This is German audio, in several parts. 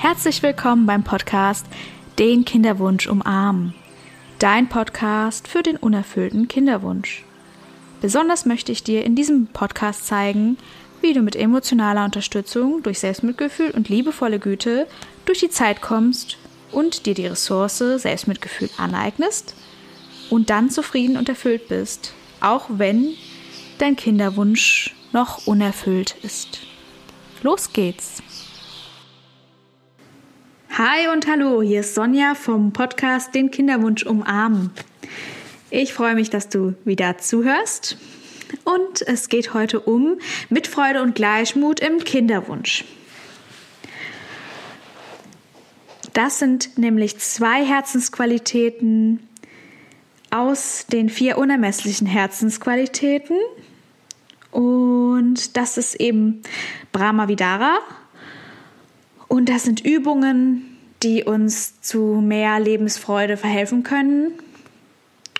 Herzlich willkommen beim Podcast Den Kinderwunsch umarmen. Dein Podcast für den unerfüllten Kinderwunsch. Besonders möchte ich dir in diesem Podcast zeigen, wie du mit emotionaler Unterstützung durch Selbstmitgefühl und liebevolle Güte durch die Zeit kommst und dir die Ressource Selbstmitgefühl aneignest und dann zufrieden und erfüllt bist, auch wenn dein Kinderwunsch noch unerfüllt ist. Los geht's! Hi und hallo, hier ist Sonja vom Podcast Den Kinderwunsch umarmen. Ich freue mich, dass du wieder zuhörst. Und es geht heute um Mitfreude und Gleichmut im Kinderwunsch. Das sind nämlich zwei Herzensqualitäten aus den vier unermesslichen Herzensqualitäten. Und das ist eben Brahma Vidara, und das sind Übungen, die uns zu mehr Lebensfreude verhelfen können.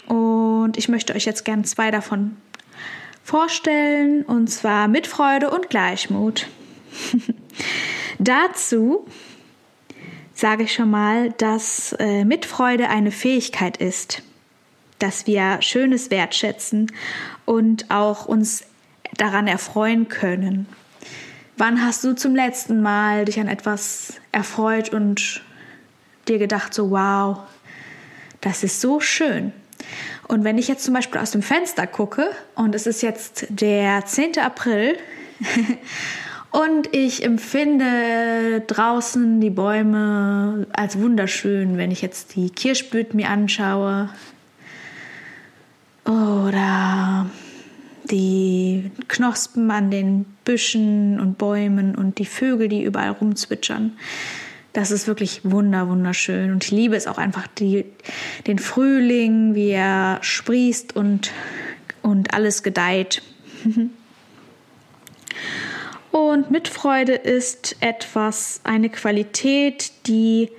Und ich möchte euch jetzt gerne zwei davon vorstellen, und zwar Mitfreude und Gleichmut. Dazu sage ich schon mal, dass äh, Mitfreude eine Fähigkeit ist, dass wir Schönes wertschätzen und auch uns daran erfreuen können. Wann hast du zum letzten Mal dich an etwas erfreut und dir gedacht, so wow, das ist so schön? Und wenn ich jetzt zum Beispiel aus dem Fenster gucke und es ist jetzt der 10. April und ich empfinde draußen die Bäume als wunderschön, wenn ich jetzt die Kirschblüten mir anschaue oder die Knospen an den Büschen und Bäumen und die Vögel, die überall rumzwitschern. Das ist wirklich wunder, wunderschön. Und ich liebe es auch einfach, die, den Frühling, wie er sprießt und, und alles gedeiht. Und Mitfreude ist etwas, eine Qualität, die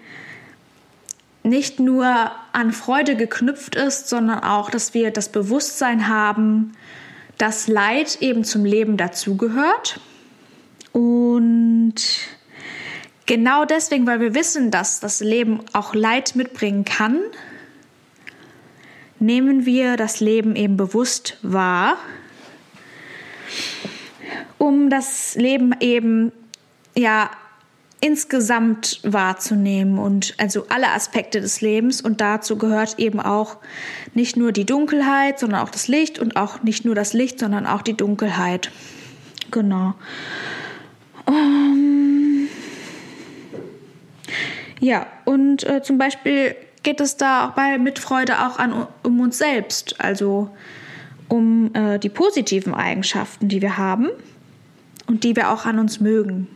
nicht nur an Freude geknüpft ist, sondern auch, dass wir das Bewusstsein haben, dass Leid eben zum Leben dazugehört. Und genau deswegen, weil wir wissen, dass das Leben auch Leid mitbringen kann, nehmen wir das Leben eben bewusst wahr, um das Leben eben ja insgesamt wahrzunehmen und also alle Aspekte des Lebens und dazu gehört eben auch nicht nur die Dunkelheit, sondern auch das Licht und auch nicht nur das Licht, sondern auch die Dunkelheit. Genau. Ähm, ja, und äh, zum Beispiel geht es da auch bei Mitfreude auch an, um uns selbst, also um äh, die positiven Eigenschaften, die wir haben und die wir auch an uns mögen.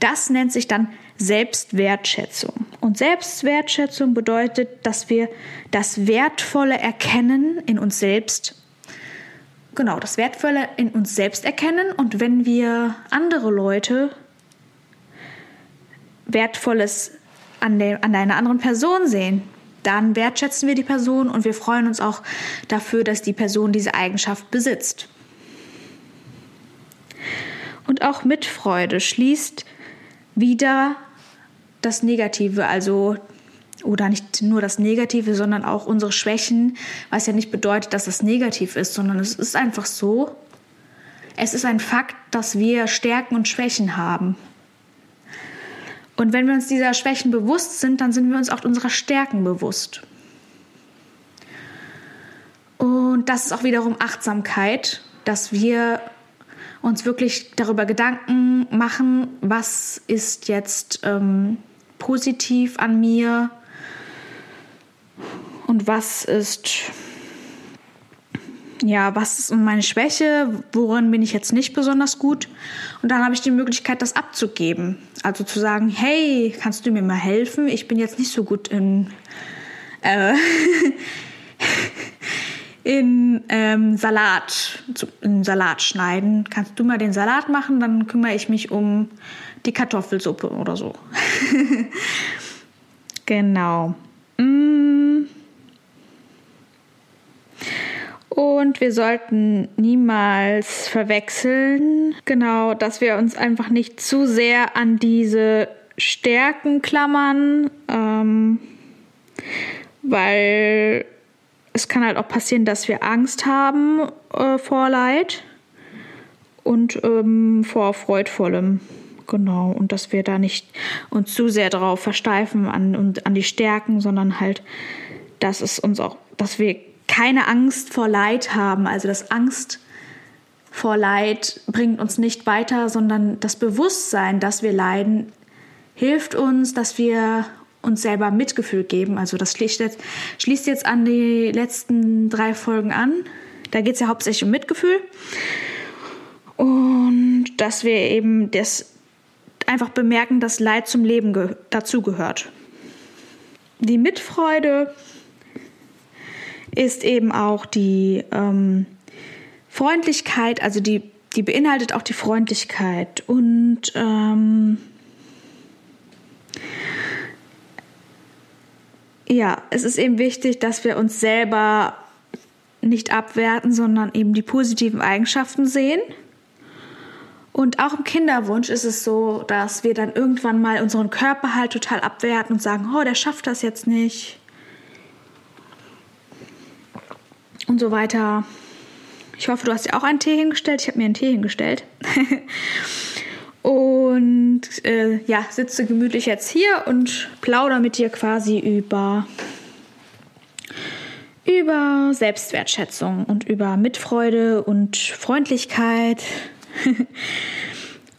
Das nennt sich dann Selbstwertschätzung. Und Selbstwertschätzung bedeutet, dass wir das Wertvolle erkennen in uns selbst. Genau, das Wertvolle in uns selbst erkennen. Und wenn wir andere Leute Wertvolles an, der, an einer anderen Person sehen, dann wertschätzen wir die Person und wir freuen uns auch dafür, dass die Person diese Eigenschaft besitzt. Und auch Mitfreude schließt wieder das Negative, also oder nicht nur das Negative, sondern auch unsere Schwächen, was ja nicht bedeutet, dass das negativ ist, sondern es ist einfach so, es ist ein Fakt, dass wir Stärken und Schwächen haben. Und wenn wir uns dieser Schwächen bewusst sind, dann sind wir uns auch unserer Stärken bewusst. Und das ist auch wiederum Achtsamkeit, dass wir uns wirklich darüber Gedanken machen, was ist jetzt ähm, positiv an mir und was ist ja, was ist meine Schwäche, worin bin ich jetzt nicht besonders gut? Und dann habe ich die Möglichkeit, das abzugeben. Also zu sagen, hey, kannst du mir mal helfen? Ich bin jetzt nicht so gut in, äh, in ähm, Salat, in Salat schneiden. Kannst du mal den Salat machen, dann kümmere ich mich um die Kartoffelsuppe oder so. genau. Mm. Und wir sollten niemals verwechseln, genau, dass wir uns einfach nicht zu sehr an diese Stärken klammern, ähm, weil es kann halt auch passieren, dass wir Angst haben äh, vor Leid und ähm, vor Freudvollem. Genau, und dass wir da nicht uns zu sehr darauf versteifen an, an die Stärken, sondern halt, dass es uns auch, dass wir keine Angst vor Leid haben. Also das Angst vor Leid bringt uns nicht weiter, sondern das Bewusstsein, dass wir leiden, hilft uns, dass wir uns selber Mitgefühl geben. Also das schließt jetzt, an die letzten drei Folgen an. Da geht es ja hauptsächlich um Mitgefühl. Und dass wir eben das einfach bemerken, dass Leid zum Leben dazugehört. Die Mitfreude ist eben auch die ähm, Freundlichkeit, also die, die beinhaltet auch die Freundlichkeit und ähm, ja, es ist eben wichtig, dass wir uns selber nicht abwerten, sondern eben die positiven Eigenschaften sehen. Und auch im Kinderwunsch ist es so, dass wir dann irgendwann mal unseren Körper halt total abwerten und sagen, oh, der schafft das jetzt nicht. Und so weiter. Ich hoffe, du hast dir auch einen Tee hingestellt. Ich habe mir einen Tee hingestellt. und äh, ja, sitze gemütlich jetzt hier und plaudere mit dir quasi über über Selbstwertschätzung und über Mitfreude und Freundlichkeit.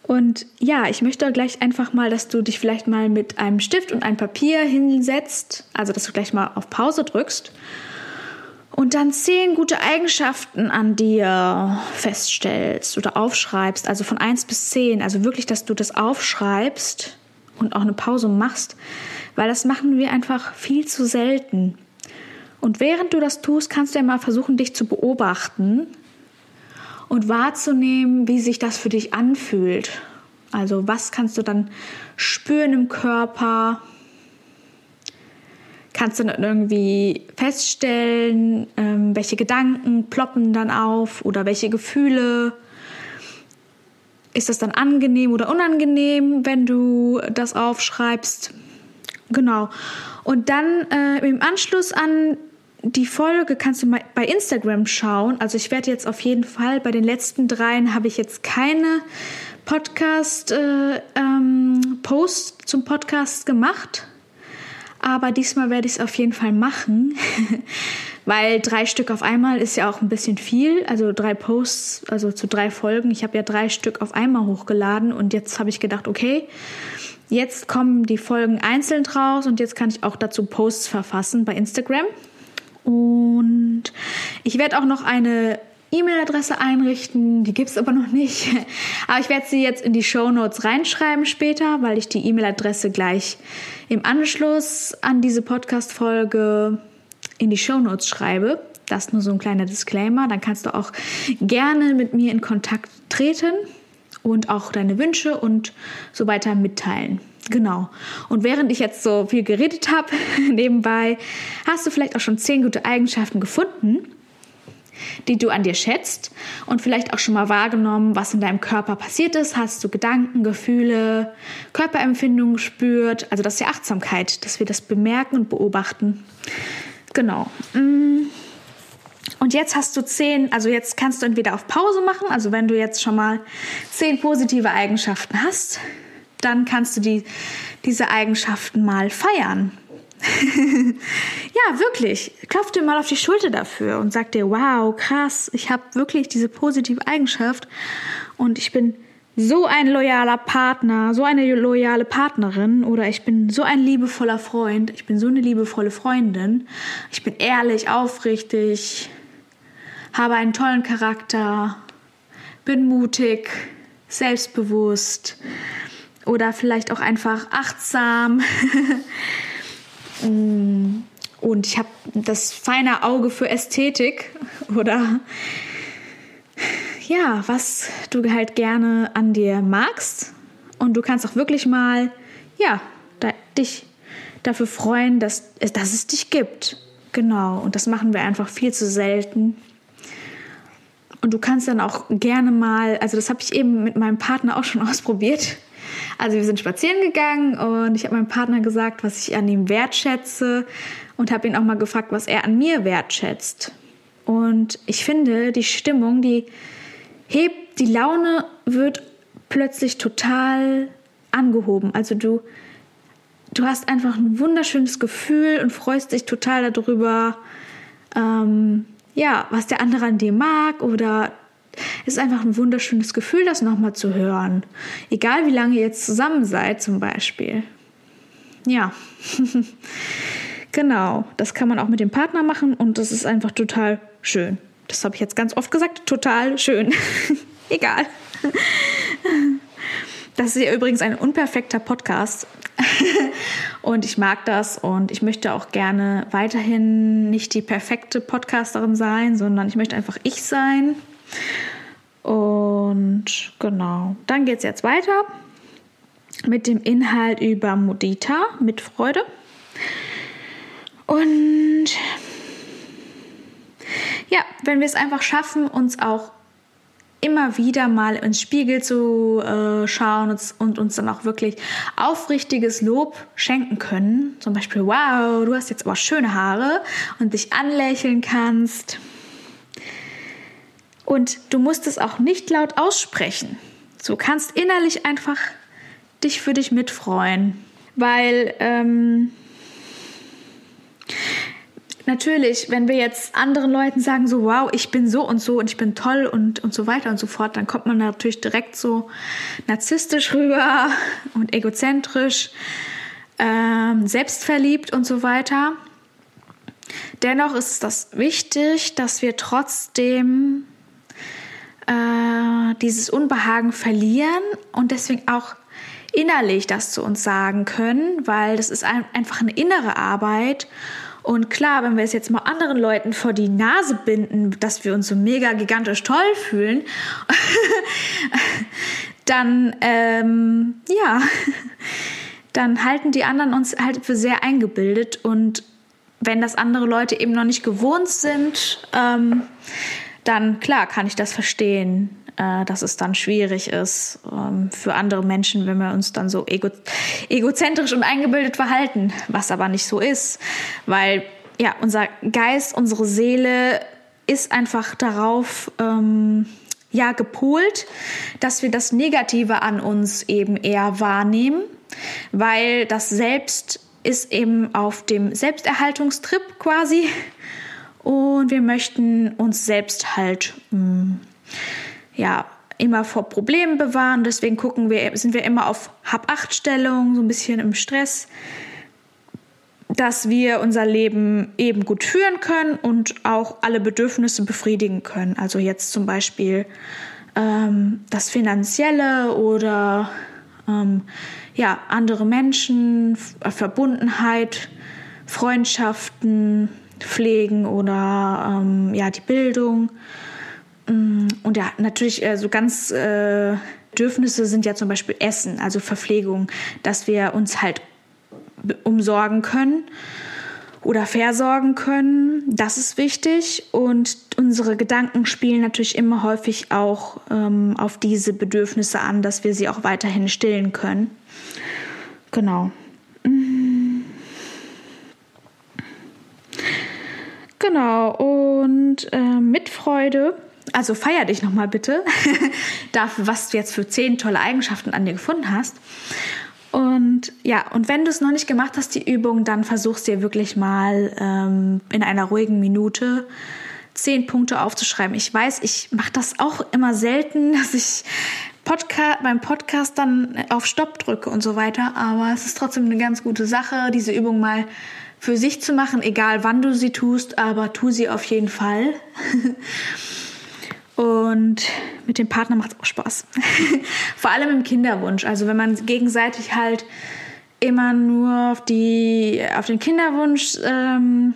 Und ja, ich möchte gleich einfach mal, dass du dich vielleicht mal mit einem Stift und einem Papier hinsetzt, also dass du gleich mal auf Pause drückst und dann zehn gute Eigenschaften an dir feststellst oder aufschreibst, also von 1 bis 10, also wirklich, dass du das aufschreibst und auch eine Pause machst, weil das machen wir einfach viel zu selten. Und während du das tust, kannst du ja mal versuchen, dich zu beobachten und wahrzunehmen, wie sich das für dich anfühlt. Also was kannst du dann spüren im Körper? Kannst du dann irgendwie feststellen, ähm, welche Gedanken ploppen dann auf oder welche Gefühle? Ist das dann angenehm oder unangenehm, wenn du das aufschreibst? Genau. Und dann äh, im Anschluss an die Folge kannst du mal bei Instagram schauen. Also ich werde jetzt auf jeden Fall bei den letzten dreien habe ich jetzt keine Podcast äh, ähm, zum Podcast gemacht, aber diesmal werde ich es auf jeden Fall machen, weil drei Stück auf einmal ist ja auch ein bisschen viel. Also drei Posts, also zu drei Folgen. Ich habe ja drei Stück auf einmal hochgeladen und jetzt habe ich gedacht, okay. Jetzt kommen die Folgen einzeln raus und jetzt kann ich auch dazu Posts verfassen bei Instagram. Und ich werde auch noch eine E-Mail-Adresse einrichten, die gibt es aber noch nicht. Aber ich werde sie jetzt in die Show Notes reinschreiben später, weil ich die E-Mail-Adresse gleich im Anschluss an diese Podcast-Folge in die Show Notes schreibe. Das ist nur so ein kleiner Disclaimer. Dann kannst du auch gerne mit mir in Kontakt treten und auch deine Wünsche und so weiter mitteilen. Genau. Und während ich jetzt so viel geredet habe, nebenbei, hast du vielleicht auch schon zehn gute Eigenschaften gefunden, die du an dir schätzt und vielleicht auch schon mal wahrgenommen, was in deinem Körper passiert ist. Hast du Gedanken, Gefühle, Körperempfindungen gespürt? Also das ist ja Achtsamkeit, dass wir das bemerken und beobachten. Genau. Mm. Und jetzt hast du zehn, also jetzt kannst du entweder auf Pause machen, also wenn du jetzt schon mal zehn positive Eigenschaften hast, dann kannst du die, diese Eigenschaften mal feiern. ja, wirklich. Klopf dir mal auf die Schulter dafür und sag dir, wow, krass, ich habe wirklich diese positive Eigenschaft und ich bin so ein loyaler Partner, so eine loyale Partnerin oder ich bin so ein liebevoller Freund, ich bin so eine liebevolle Freundin, ich bin ehrlich, aufrichtig, habe einen tollen Charakter, bin mutig, selbstbewusst, oder vielleicht auch einfach achtsam. Mm. Und ich habe das feine Auge für Ästhetik oder ja, was du halt gerne an dir magst. Und du kannst auch wirklich mal, ja, da, dich dafür freuen, dass, dass es dich gibt. Genau. Und das machen wir einfach viel zu selten. Und du kannst dann auch gerne mal, also das habe ich eben mit meinem Partner auch schon ausprobiert. Also wir sind spazieren gegangen und ich habe meinem Partner gesagt, was ich an ihm wertschätze und habe ihn auch mal gefragt, was er an mir wertschätzt. Und ich finde, die Stimmung, die hebt, die Laune wird plötzlich total angehoben. Also du, du hast einfach ein wunderschönes Gefühl und freust dich total darüber, ähm, ja, was der andere an dir mag oder es ist einfach ein wunderschönes Gefühl, das nochmal zu hören. Egal wie lange ihr jetzt zusammen seid, zum Beispiel. Ja, genau. Das kann man auch mit dem Partner machen und das ist einfach total schön. Das habe ich jetzt ganz oft gesagt. Total schön. Egal. Das ist ja übrigens ein unperfekter Podcast. und ich mag das und ich möchte auch gerne weiterhin nicht die perfekte Podcasterin sein, sondern ich möchte einfach ich sein. Und genau, dann geht es jetzt weiter mit dem Inhalt über Mudita mit Freude. Und ja, wenn wir es einfach schaffen, uns auch immer wieder mal ins Spiegel zu äh, schauen und, und, uns dann auch wirklich aufrichtiges Lob schenken können. Zum Beispiel, wow, du hast jetzt aber schöne Haare und dich anlächeln kannst. Und du musst es auch nicht laut aussprechen. Du kannst innerlich einfach dich für dich mitfreuen. Weil ähm, natürlich, wenn wir jetzt anderen Leuten sagen, so, wow, ich bin so und so und ich bin toll und, und so weiter und so fort, dann kommt man natürlich direkt so narzisstisch rüber und egozentrisch, ähm, selbstverliebt und so weiter. Dennoch ist das wichtig, dass wir trotzdem äh, dieses Unbehagen verlieren und deswegen auch innerlich das zu uns sagen können, weil das ist ein, einfach eine innere Arbeit. Und klar, wenn wir es jetzt mal anderen Leuten vor die Nase binden, dass wir uns so mega gigantisch toll fühlen, dann ähm, ja, dann halten die anderen uns halt für sehr eingebildet. Und wenn das andere Leute eben noch nicht gewohnt sind, ähm, dann klar kann ich das verstehen äh, dass es dann schwierig ist ähm, für andere Menschen, wenn wir uns dann so ego egozentrisch und eingebildet verhalten, was aber nicht so ist, weil ja, unser Geist, unsere Seele ist einfach darauf ähm, ja gepolt, dass wir das Negative an uns eben eher wahrnehmen, weil das Selbst ist eben auf dem Selbsterhaltungstrip quasi und wir möchten uns selbst halt mh, mm, ja, immer vor Problemen bewahren. Deswegen gucken wir, sind wir immer auf Hab-Acht-Stellung, so ein bisschen im Stress, dass wir unser Leben eben gut führen können und auch alle Bedürfnisse befriedigen können. Also jetzt zum Beispiel ähm, das Finanzielle oder ähm, ja, andere Menschen, Verbundenheit, Freundschaften pflegen oder ähm, ja, die Bildung. Mm, und ja, natürlich äh, so ganz äh, Bedürfnisse sind ja zum Beispiel Essen, also Verpflegung, dass wir uns halt umsorgen können oder versorgen können. Das ist wichtig. Und unsere Gedanken spielen natürlich immer häufig auch ähm, auf diese Bedürfnisse an, dass wir sie auch weiterhin stillen können. Genau. Mm. Genau. Und äh, mit Freude also feier dich nochmal bitte dafür, was du jetzt für zehn tolle Eigenschaften an dir gefunden hast. Und ja, und wenn du es noch nicht gemacht hast, die Übung, dann versuchst dir wirklich mal ähm, in einer ruhigen Minute zehn Punkte aufzuschreiben. Ich weiß, ich mache das auch immer selten, dass ich Podcast, beim Podcast dann auf Stopp drücke und so weiter. Aber es ist trotzdem eine ganz gute Sache, diese Übung mal für sich zu machen, egal wann du sie tust, aber tu sie auf jeden Fall. Und mit dem Partner macht es auch Spaß. Vor allem im Kinderwunsch. Also wenn man gegenseitig halt immer nur auf, die, auf den Kinderwunsch ähm,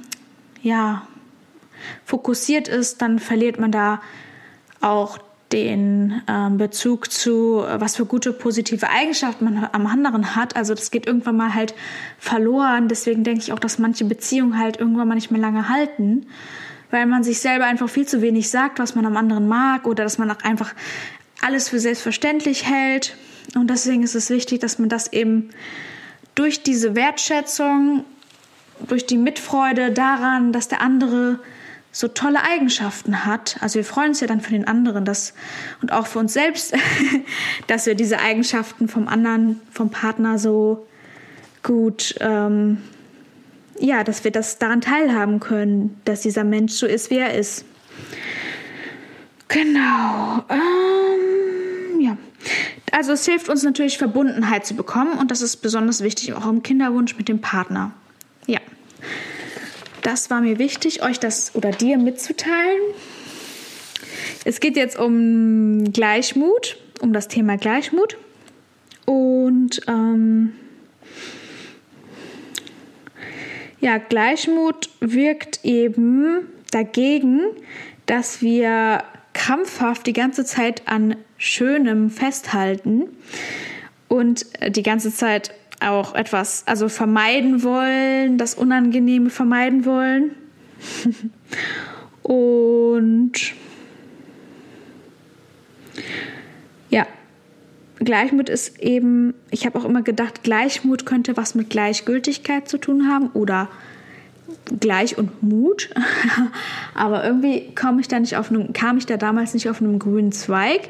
ja, fokussiert ist, dann verliert man da auch den ähm, Bezug zu, was für gute positive Eigenschaften man am anderen hat. Also das geht irgendwann mal halt verloren. Deswegen denke ich auch, dass manche Beziehungen halt irgendwann mal nicht mehr lange halten weil man sich selber einfach viel zu wenig sagt, was man am anderen mag oder dass man auch einfach alles für selbstverständlich hält. Und deswegen ist es wichtig, dass man das eben durch diese Wertschätzung, durch die Mitfreude daran, dass der andere so tolle Eigenschaften hat. Also wir freuen uns ja dann für den anderen dass, und auch für uns selbst, dass wir diese Eigenschaften vom anderen, vom Partner so gut, ähm, ja, dass wir das daran teilhaben können, dass dieser Mensch so ist, wie er ist. Genau. Ähm, ja. Also es hilft uns natürlich Verbundenheit zu bekommen und das ist besonders wichtig auch im Kinderwunsch mit dem Partner. Ja. Das war mir wichtig, euch das oder dir mitzuteilen. Es geht jetzt um Gleichmut, um das Thema Gleichmut. Und ähm, ja, Gleichmut wirkt eben dagegen, dass wir krampfhaft die ganze Zeit an Schönem festhalten und die ganze Zeit auch etwas, also vermeiden wollen, das Unangenehme vermeiden wollen. und ja, Gleichmut ist eben, ich habe auch immer gedacht, Gleichmut könnte was mit Gleichgültigkeit zu tun haben oder Gleich und Mut. Aber irgendwie kam ich da nicht auf einem, kam ich da damals nicht auf einem grünen Zweig.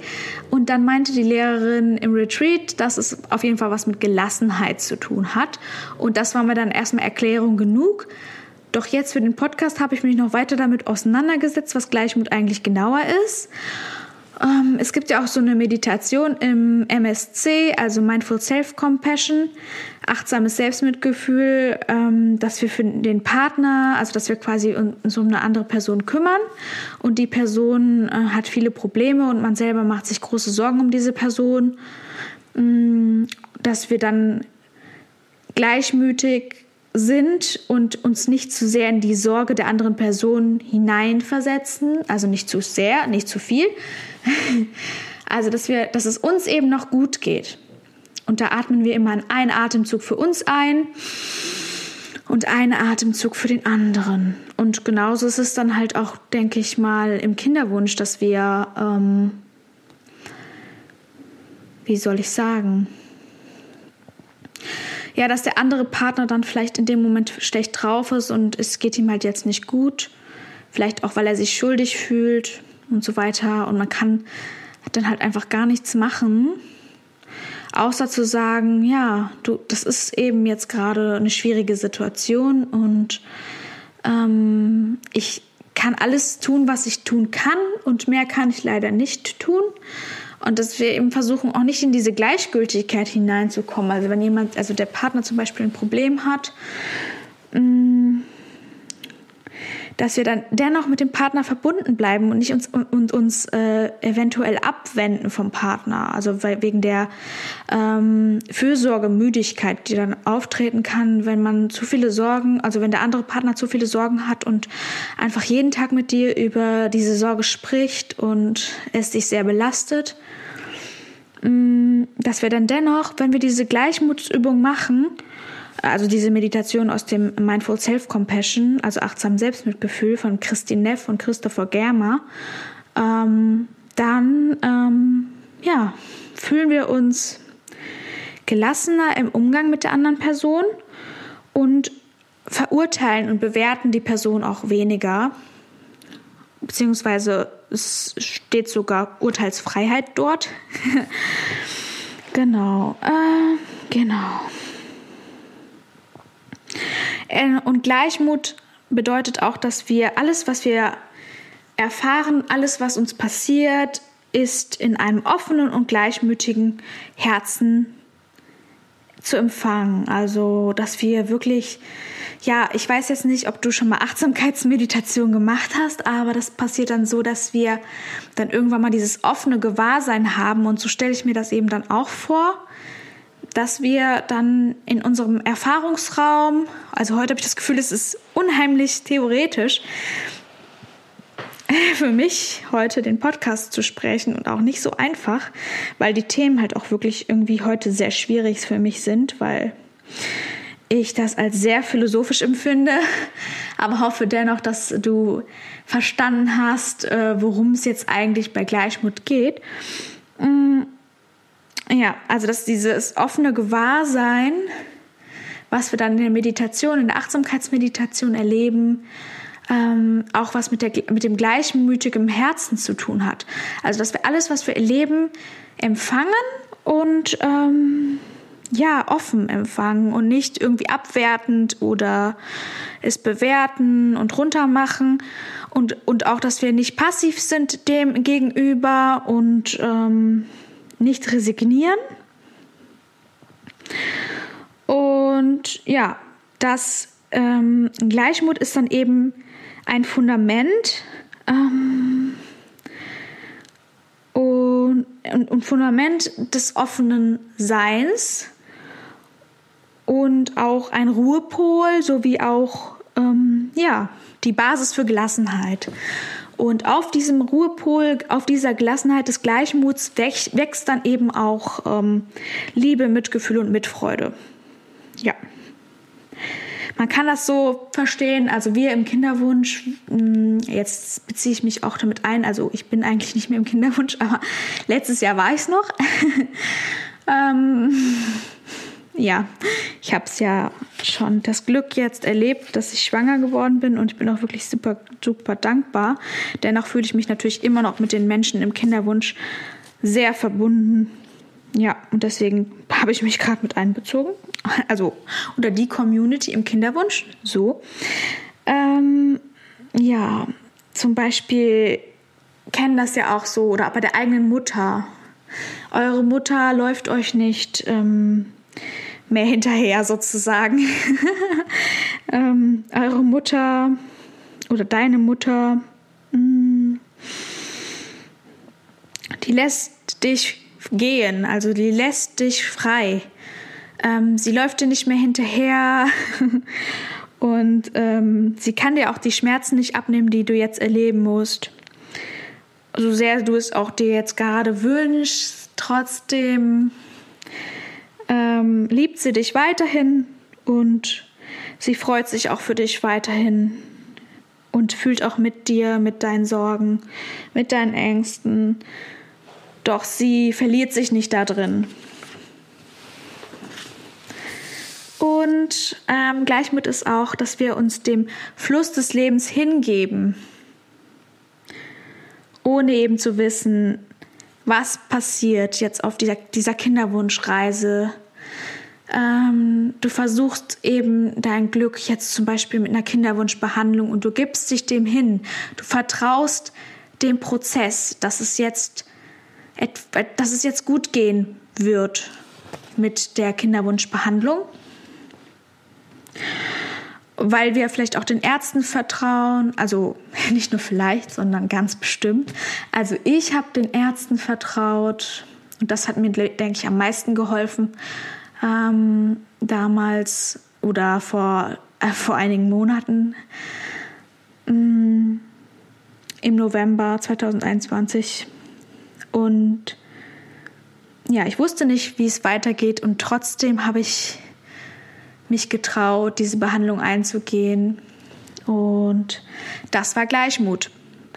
Und dann meinte die Lehrerin im Retreat, dass es auf jeden Fall was mit Gelassenheit zu tun hat. Und das war mir dann erstmal Erklärung genug. Doch jetzt für den Podcast habe ich mich noch weiter damit auseinandergesetzt, was Gleichmut eigentlich genauer ist. Ähm, es gibt ja auch so eine Meditation im MSC, also Mindful Self-Compassion, achtsames Selbstmitgefühl, ähm, dass wir für den Partner, also dass wir quasi uns um eine andere Person kümmern. Und die Person äh, hat viele Probleme und man selber macht sich große Sorgen um diese Person, mm, dass wir dann gleichmütig sind und uns nicht zu sehr in die Sorge der anderen Person hineinversetzen, also nicht zu sehr, nicht zu viel. Also, dass wir, dass es uns eben noch gut geht. Und da atmen wir immer einen Atemzug für uns ein und einen Atemzug für den anderen. Und genauso ist es dann halt auch, denke ich mal, im Kinderwunsch, dass wir, ähm, wie soll ich sagen, ja, dass der andere Partner dann vielleicht in dem Moment schlecht drauf ist und es geht ihm halt jetzt nicht gut. Vielleicht auch, weil er sich schuldig fühlt und so weiter. Und man kann dann halt einfach gar nichts machen, außer zu sagen, ja, du, das ist eben jetzt gerade eine schwierige Situation und ähm, ich kann alles tun, was ich tun kann und mehr kann ich leider nicht tun. Und dass wir eben versuchen, auch nicht in diese Gleichgültigkeit hineinzukommen. Also wenn jemand, also der Partner zum Beispiel ein Problem hat, mm, dass wir dann dennoch mit dem Partner verbunden bleiben und nicht uns und uns äh, eventuell abwenden vom Partner. Also wegen der ähm, Fürsorgemüdigkeit, die dann auftreten kann, wenn man zu viele Sorgen, also wenn der andere Partner zu viele Sorgen hat und einfach jeden Tag mit dir über diese Sorge spricht und es dich sehr belastet. Mm, dass wir dann dennoch, wenn wir diese Gleichmutsübung machen, also diese Meditation aus dem Mindful Self-Compassion, also achtsam Selbstmitgefühl von Christine Neff und Christopher Germer, ähm, dann ähm, ja, fühlen wir uns gelassener im Umgang mit der anderen Person und verurteilen und bewerten die Person auch weniger, beziehungsweise es steht sogar Urteilsfreiheit dort. genau, äh, genau. Äh, und Gleichmut bedeutet auch, dass wir alles, was wir erfahren, alles, was uns passiert, ist in einem offenen und gleichmütigen Herzen zu empfangen. Also, dass wir wirklich ja, ich weiß jetzt nicht, ob du schon mal Achtsamkeitsmeditation gemacht hast, aber das passiert dann so, dass wir dann irgendwann mal dieses offene Gewahrsein haben und so stelle ich mir das eben dann auch vor, dass wir dann in unserem Erfahrungsraum, also heute habe ich das Gefühl, es ist unheimlich theoretisch, für mich heute den Podcast zu sprechen und auch nicht so einfach, weil die Themen halt auch wirklich irgendwie heute sehr schwierig für mich sind, weil ich das als sehr philosophisch empfinde, aber hoffe dennoch, dass du verstanden hast, äh, worum es jetzt eigentlich bei Gleichmut geht. Ja, also dass dieses offene Gewahrsein, was wir dann in der Meditation, in der Achtsamkeitsmeditation erleben, ähm, auch was mit, der, mit dem gleichmütigen Herzen zu tun hat. Also dass wir alles, was wir erleben, empfangen und ähm, ja, offen empfangen und nicht irgendwie abwertend oder es bewerten und runtermachen. Und, und auch, dass wir nicht passiv sind dem gegenüber und ähm, nicht resignieren. Und ja, das ähm, Gleichmut ist dann eben ein Fundament ähm, und, und, und Fundament des offenen Seins und auch ein Ruhepol sowie auch ähm, ja, die Basis für Gelassenheit. Und auf diesem Ruhepol, auf dieser Gelassenheit des Gleichmuts wächst, dann eben auch ähm, Liebe, Mitgefühl und Mitfreude. Ja. Man kann das so verstehen, also wir im Kinderwunsch, hm, jetzt beziehe ich mich auch damit ein, also ich bin eigentlich nicht mehr im Kinderwunsch, aber letztes Jahr war ich es noch. ja, ich habe es ja schon das Glück jetzt erlebt, dass ich schwanger geworden bin und ich bin auch wirklich super, super dankbar. Dennoch fühle ich mich natürlich immer noch mit den Menschen im Kinderwunsch sehr verbunden. Ja, und deswegen habe ich mich gerade mit einbezogen. Also unter die Community im Kinderwunsch. So. Ähm, ja, zum Beispiel kennen das ja auch so, oder bei der eigenen Mutter. Eure Mutter läuft euch nicht. Ähm, mehr hinterher sozusagen. ähm, eure Mutter oder deine Mutter, mh, mm, die lässt dich gehen, also die lässt dich frei. Ähm, sie läuft dir nicht mehr hinterher und ähm, sie kann dir auch die Schmerzen nicht abnehmen, die du jetzt erleben musst. So sehr du es auch dir jetzt gerade wünschst, trotzdem liebt sie dich weiterhin und sie freut sich auch für dich weiterhin und fühlt auch mit dir, mit deinen Sorgen, mit deinen Ängsten. Doch sie verliert sich nicht da drin. Und ähm, Gleichmut ist auch, dass wir uns dem Fluss des Lebens hingeben, ohne eben zu wissen, was passiert jetzt auf dieser, dieser Kinderwunschreise. Ähm, du versuchst eben dein Glück jetzt zum Beispiel mit einer Kinderwunschbehandlung und du gibst dich dem hin. Du vertraust dem Prozess, dass es jetzt, dass es jetzt gut gehen wird mit der Kinderwunschbehandlung weil wir vielleicht auch den Ärzten vertrauen, also nicht nur vielleicht, sondern ganz bestimmt. Also ich habe den Ärzten vertraut und das hat mir, denke ich, am meisten geholfen ähm, damals oder vor, äh, vor einigen Monaten ähm, im November 2021 und ja, ich wusste nicht, wie es weitergeht und trotzdem habe ich mich getraut, diese Behandlung einzugehen. Und das war Gleichmut.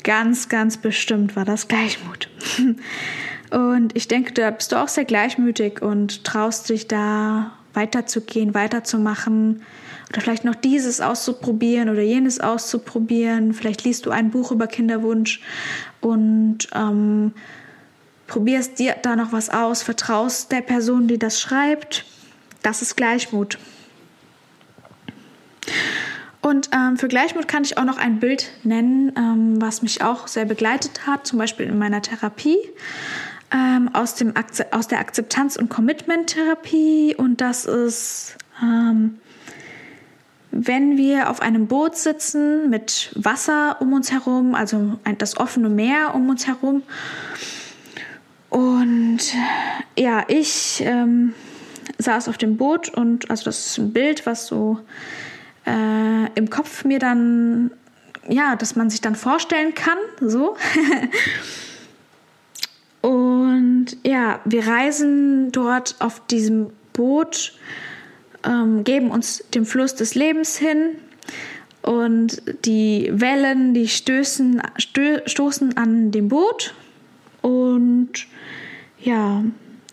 Ganz, ganz bestimmt war das Gleichmut. Und ich denke, da bist du auch sehr gleichmütig und traust dich da weiterzugehen, weiterzumachen oder vielleicht noch dieses auszuprobieren oder jenes auszuprobieren. Vielleicht liest du ein Buch über Kinderwunsch und ähm, probierst dir da noch was aus, vertraust der Person, die das schreibt. Das ist Gleichmut. Und ähm, für Gleichmut kann ich auch noch ein Bild nennen, ähm, was mich auch sehr begleitet hat, zum Beispiel in meiner Therapie, ähm, aus, dem aus der Akzeptanz- und Commitment-Therapie. Und das ist, ähm, wenn wir auf einem Boot sitzen mit Wasser um uns herum, also das offene Meer um uns herum. Und ja, ich ähm, saß auf dem Boot und also das ist ein Bild, was so äh, im Kopf mir dann, ja, dass man sich dann vorstellen kann, so. Und ja, wir reisen dort auf diesem Boot ähm, geben uns dem Fluss des Lebens hin. Und die Wellen, die stößen, stö stoßen an dem Boot. Und ja,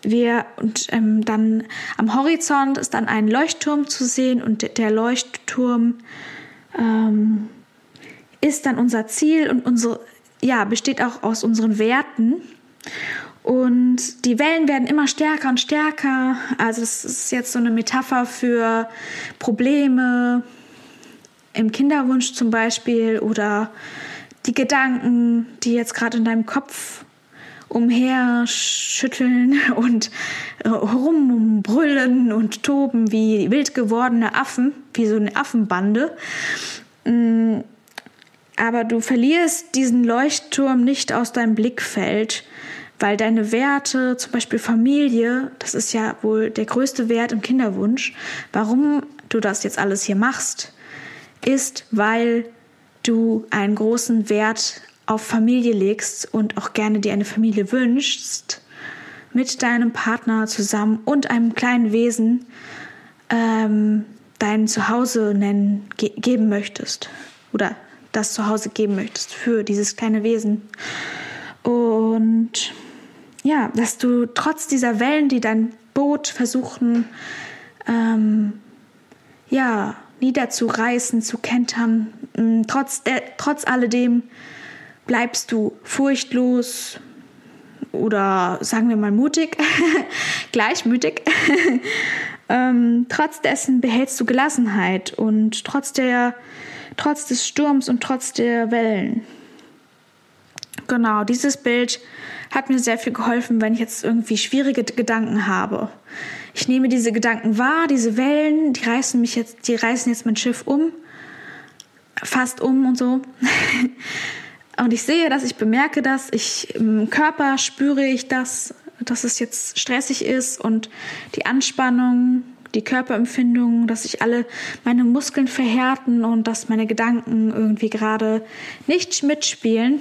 wir und ähm, dann am Horizont ist dann ein Leuchtturm zu sehen. Und der Leuchtturm ähm, ist dann unser Ziel und unsere ja besteht auch aus unseren Werten und die Wellen werden immer stärker und stärker. Also es ist jetzt so eine Metapher für Probleme im Kinderwunsch zum Beispiel oder die Gedanken, die jetzt gerade in deinem Kopf umherschütteln und äh, rumbrüllen und toben wie wild gewordene Affen, wie so eine Affenbande. Mm, aber du verlierst diesen Leuchtturm nicht aus deinem Blickfeld, weil deine Werte, zum Beispiel Familie, das ist ja wohl der größte Wert im Kinderwunsch, warum du das jetzt alles hier machst, ist, weil du einen großen Wert auf Familie legst und auch gerne dir eine Familie wünschst, mit deinem Partner zusammen und einem kleinen Wesen ähm, dein Zuhause nennen, ge geben möchtest oder das Zuhause geben möchtest für dieses kleine Wesen. Und ja, dass du trotz dieser Wellen, die dein Boot versuchen, ähm, ja, niederzureißen, zu kentern, trotz, der, trotz alledem bleibst du furchtlos oder sagen wir mal mutig, gleichmütig. ähm, trotz dessen behältst du Gelassenheit und trotz der, trotz des Sturms und trotz der Wellen. Genau, dieses Bild hat mir sehr viel geholfen, wenn ich jetzt irgendwie schwierige Gedanken habe. Ich nehme diese Gedanken wahr, diese Wellen, die reißen mich jetzt, die reißen jetzt mein Schiff um, fast um und so. Und ich sehe das, ich bemerke das, ich im Körper spüre ich das, dass es jetzt stressig ist und die Anspannung, die Körperempfindung, dass sich alle meine Muskeln verhärten und dass meine Gedanken irgendwie gerade nicht mitspielen,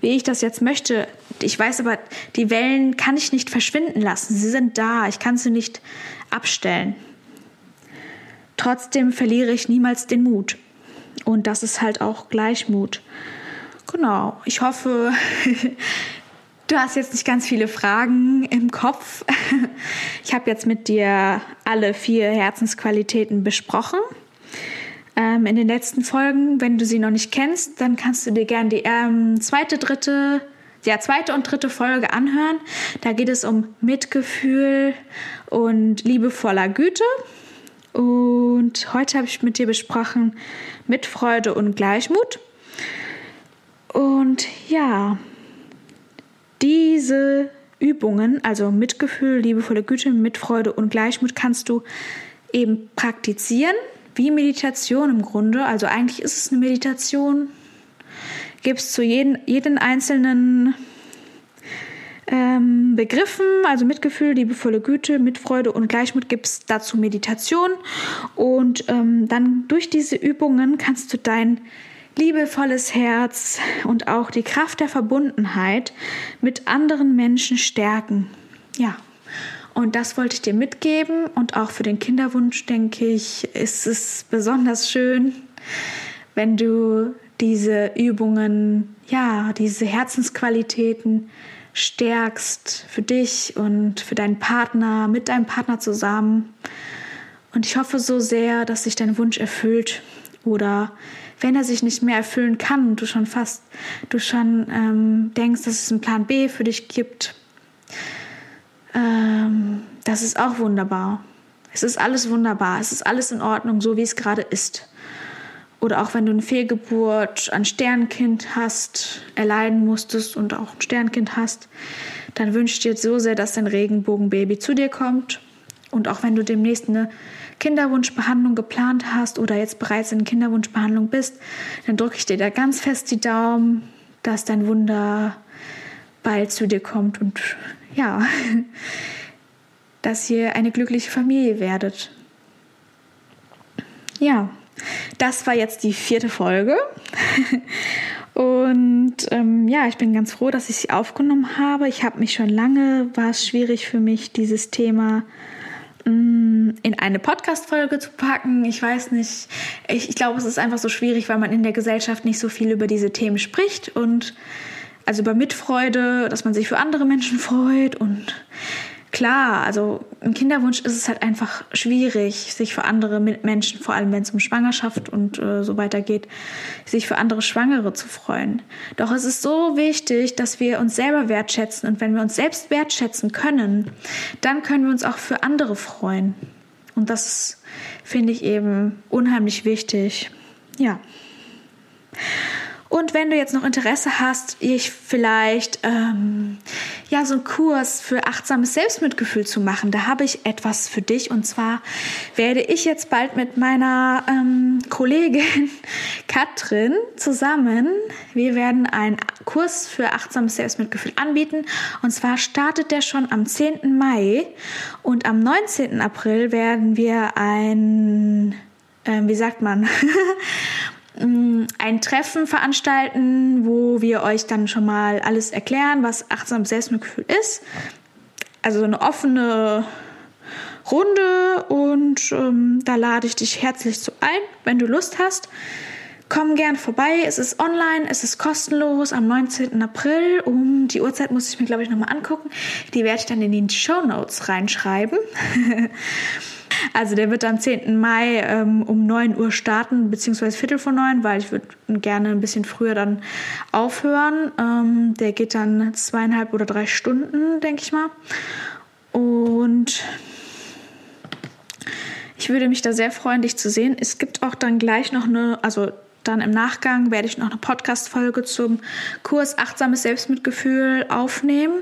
wie ich das jetzt möchte. Ich weiß aber, die Wellen kann ich nicht verschwinden lassen. Sie sind da. Ich kann sie nicht abstellen. Trotzdem verliere ich niemals den Mut. Und das ist halt auch Gleichmut. Genau. Ich hoffe, du hast jetzt nicht ganz viele Fragen im Kopf. Ich habe jetzt mit dir alle vier Herzensqualitäten besprochen. Ähm, in den letzten Folgen, wenn du sie noch nicht kennst, dann kannst du dir gerne die ähm, zweite, dritte, ja, zweite und dritte Folge anhören. Da geht es um Mitgefühl und liebevoller Güte. Und heute habe ich mit dir besprochen Mitfreude und Gleichmut. Und ja, diese Übungen, also Mitgefühl, liebevolle Güte, Mitfreude und Gleichmut, kannst du eben praktizieren, wie Meditation im Grunde. Also eigentlich ist es eine Meditation. Gibt es zu jeden, jeden einzelnen ähm, Begriffen, also Mitgefühl, liebevolle Güte, Mitfreude und Gleichmut gibt es dazu Meditation. Und ähm, dann durch diese Übungen kannst du dein liebevolles Herz und auch die Kraft der Verbundenheit mit anderen Menschen stärken. Ja. Und das wollte ich dir mitgeben. Und auch für den Kinderwunsch, denke ich, ist es besonders schön, wenn du diese Übungen, ja, diese Herzensqualitäten stärkst für dich und für deinen Partner, mit deinem Partner zusammen. Und ich hoffe so sehr, dass sich dein Wunsch erfüllt oder wenn er sich nicht mehr erfüllen kann und du schon fast, du schon ähm, denkst, dass es einen Plan B für dich gibt, ähm, das ist auch wunderbar. Es ist alles wunderbar, es ist alles in Ordnung, so wie es gerade ist oder auch wenn du eine Fehlgeburt, ein Sternkind hast, erleiden musstest und auch ein Sternkind hast, dann wünsche ich dir so sehr, dass dein Regenbogenbaby zu dir kommt. Und auch wenn du demnächst eine Kinderwunschbehandlung geplant hast oder jetzt bereits in Kinderwunschbehandlung bist, dann drücke ich dir da ganz fest die Daumen, dass dein Wunder bald zu dir kommt und ja, dass ihr eine glückliche Familie werdet. Ja, das war jetzt die vierte Folge. Und ähm, ja, ich bin ganz froh, dass ich sie aufgenommen habe. Ich habe mich schon lange, war es schwierig für mich, dieses Thema mh, ähm, in eine Podcast-Folge zu packen. Ich weiß nicht. Ich, ich glaube, es ist einfach so schwierig, weil man in der Gesellschaft nicht so viel über diese Themen spricht und also über Mitfreude, dass man sich für andere Menschen freut und klar, also im Kinderwunsch ist es halt einfach schwierig, sich für andere Menschen, vor allem wenn es um Schwangerschaft und äh, so weiter geht, sich für andere Schwangere zu freuen. Doch es ist so wichtig, dass wir uns selber wertschätzen und wenn wir uns selbst wertschätzen können, dann können wir uns auch für andere freuen. Und das finde ich eben unheimlich wichtig. Ja. Und wenn du jetzt noch Interesse hast, ich vielleicht ähm, ja so einen Kurs für achtsames Selbstmitgefühl zu machen, da habe ich etwas für dich. Und zwar werde ich jetzt bald mit meiner ähm, Kollegin Katrin zusammen, wir werden einen Kurs für achtsames Selbstmitgefühl anbieten. Und zwar startet der schon am 10. Mai und am 19. April werden wir ein, äh, wie sagt man, ein Treffen veranstalten, wo wir euch dann schon mal alles erklären, was achtsames Selbstmitgefühl ist. Also eine offene Runde und ähm, da lade ich dich herzlich zu ein, wenn du Lust hast. Komm gern vorbei. Es ist online, es ist kostenlos am 19. April. Um die Uhrzeit muss ich mir, glaube ich, nochmal angucken. Die werde ich dann in die Show Notes reinschreiben. Also der wird am 10. Mai ähm, um 9 Uhr starten, beziehungsweise Viertel vor 9, weil ich würde gerne ein bisschen früher dann aufhören. Ähm, der geht dann zweieinhalb oder drei Stunden, denke ich mal. Und ich würde mich da sehr freuen, dich zu sehen. Es gibt auch dann gleich noch eine, also dann im Nachgang werde ich noch eine Podcast-Folge zum Kurs Achtsames Selbstmitgefühl aufnehmen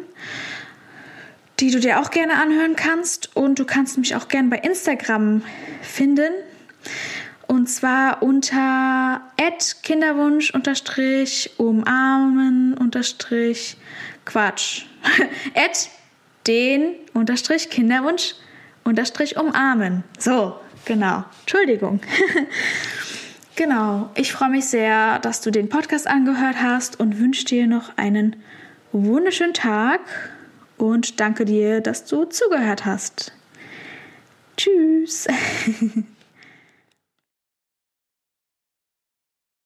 die du dir auch gerne anhören kannst. Und du kannst mich auch gerne bei Instagram finden. Und zwar unter Kinderwunsch umarmen Quatsch. den Kinderwunsch umarmen. So, genau. Entschuldigung. genau. Ich freue mich sehr, dass du den Podcast angehört hast und wünsche dir noch einen wunderschönen Tag und danke dir, dass du zugehört hast. Tschüss.